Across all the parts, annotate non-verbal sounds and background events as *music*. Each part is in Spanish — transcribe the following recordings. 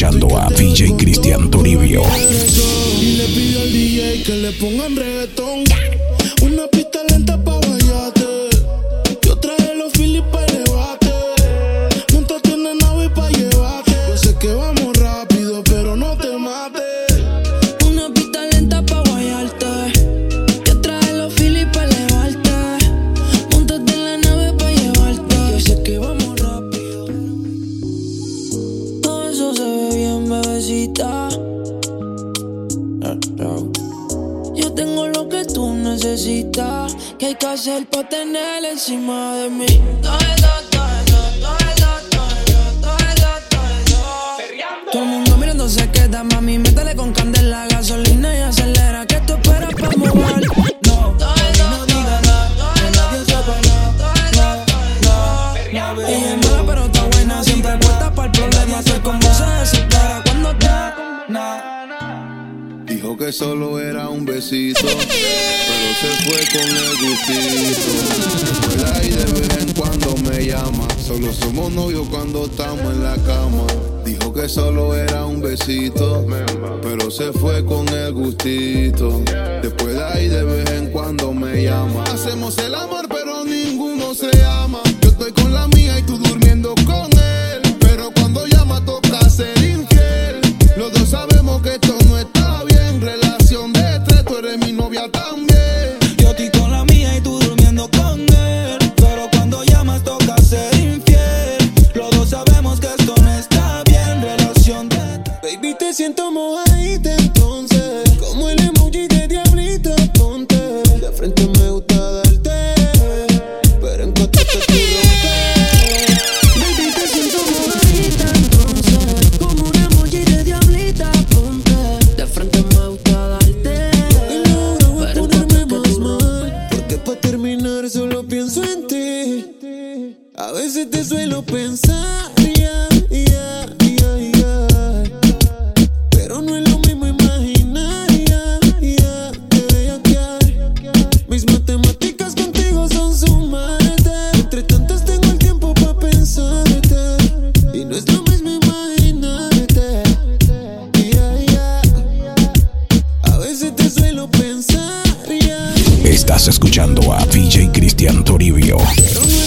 Escuchando a DJ Cristian Toribio. Y le pido al DJ que le pongan reggaetón. Una pista lenta bebecita. Yo tengo lo que tú necesitas. ¿Qué hay que hacer pa' tener encima de mí? Todo eso, todo eso, todo eso, todo eso, todo eso, todo eso. Todo el mundo mirando se queda, mami. Métele con candela, gasolina y acelera. Dijo que solo era un besito, pero se fue con el gustito. Por ahí de vez en cuando me llama, solo somos novios cuando estamos en la cama. Dijo que solo era un besito, pero se fue con el gustito. Después de ahí de vez en cuando me llama. Hacemos el amor, pero ninguno se ama. veces te suelo pensar. Yeah, yeah, yeah, Pero no es lo mismo imaginar. Mis matemáticas contigo son sumarte. Entre tantas tengo el tiempo para pensarte. Y no es lo mismo imaginarte. A veces te suelo pensar. Estás escuchando a DJ Cristian Toribio. Pero no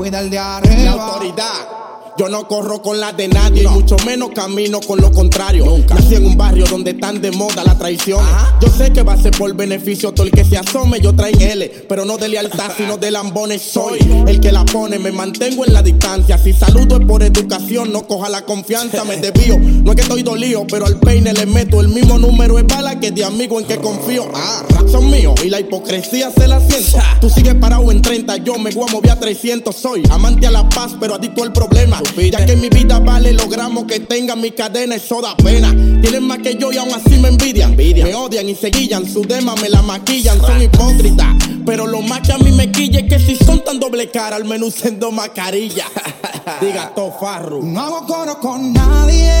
cuida el de arriba. La autoridad. Yo no corro con la de nadie, y mucho menos camino con lo contrario. Nunca. Nací en un barrio donde están de moda la traición. Yo sé que va a ser por beneficio todo el que se asome. Yo traigo L, pero no de lealtad, *laughs* sino de lambones. Soy el que la pone, me mantengo en la distancia. Si saludo es por educación, no coja la confianza, me *laughs* desvío. No es que estoy dolido, pero al peine le meto el mismo número de bala que de amigo en que confío. Ah, son míos y la hipocresía se la siento. Tú sigues parado en 30, yo me voy a mover a 300. Soy amante a la paz, pero adicto al problema. Ya que en mi vida vale los gramos que tengan mis cadenas, eso da pena. Tienen más que yo y aún así me envidian. Me odian y se guillan, su dema me la maquillan, son hipócritas. Pero lo más que a mí me quilla es que si son tan doble cara, al menos siendo mascarilla. *laughs* Diga Tofarro. No hago coro con nadie.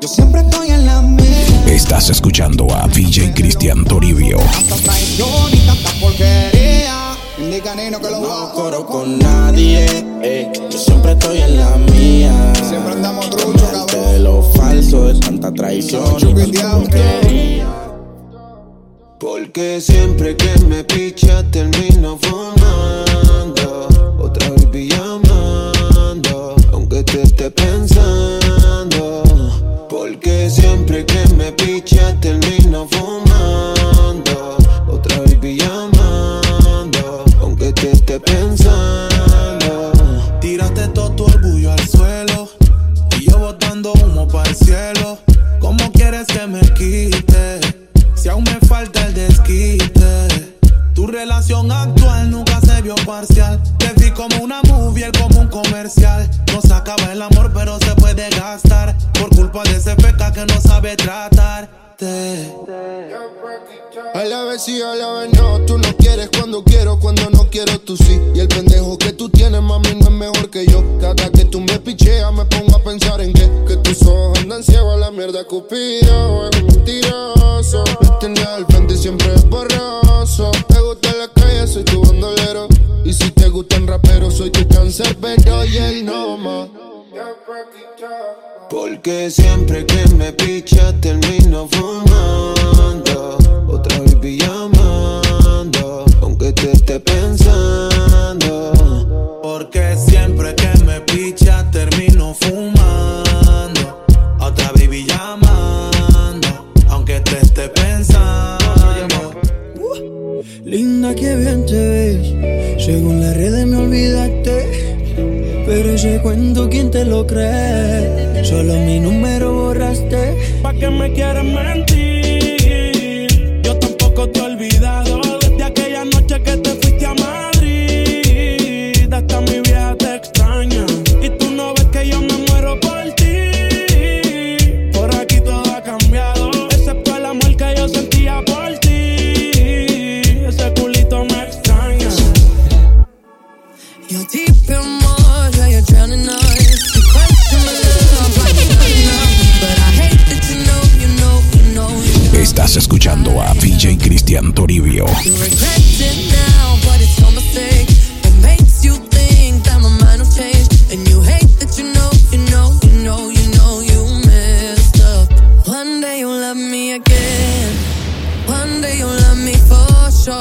Yo siempre estoy en la mía. Estás escuchando a DJ Cristian Toribio. Tanta traición y tanta porquería. Indica Nino que lo no va. No coro con nadie, yo siempre estoy en la mía. Siempre andamos trucho, cabrón. De lo falso, de tanta traición. Y Porque siempre que me picha termino fumando. vacía la vez no Tú no quieres cuando quiero, cuando no quiero tú sí. Y el pendejo que tú tienes, mami, no es mejor que yo. Cada que tú me picheas, me pongo a pensar en que, que tus ojos andan ciegos a la mierda. Cupido es mentiroso. Me tenías al frente y siempre es borroso. Te gusta la calle, soy tu bandolero. Y si te gustan raperos, soy tu cáncer, pero y el no más. Porque siempre que me pichas termino fumando llamando, aunque te esté pensando. Porque siempre que me picha termino fumando. Otra baby llamando, aunque te esté pensando. Uh, linda, que bien te ves. Según las redes me olvidaste. Pero ese cuento, ¿quién te lo cree? Solo mi número borraste. ¿Pa' que me quieres?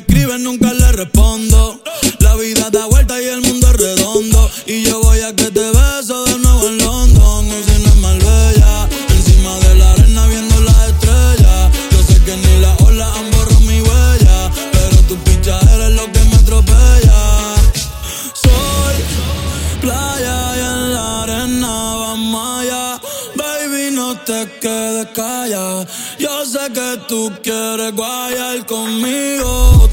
escribe nunca le respondo. La vida da vuelta y el mundo es redondo. Y yo voy a que te beso de nuevo en London. O si no es más bella, encima de la arena viendo las estrellas. Yo sé que ni las olas han borrado mi huella. Pero tu picha eres lo que me atropella. Soy playa y en la arena vamos allá. Baby, no te quedes callada. Yo sé que tú quieres guayar conmigo.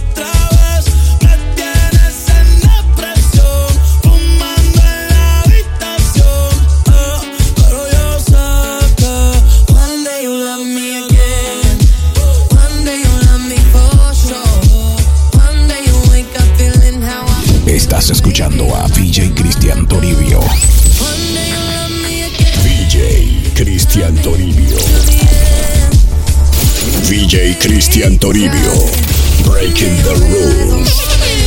Escuchando a DJ Cristian Toribio. DJ Cristian Toribio. DJ Cristian Toribio. Breaking the rules.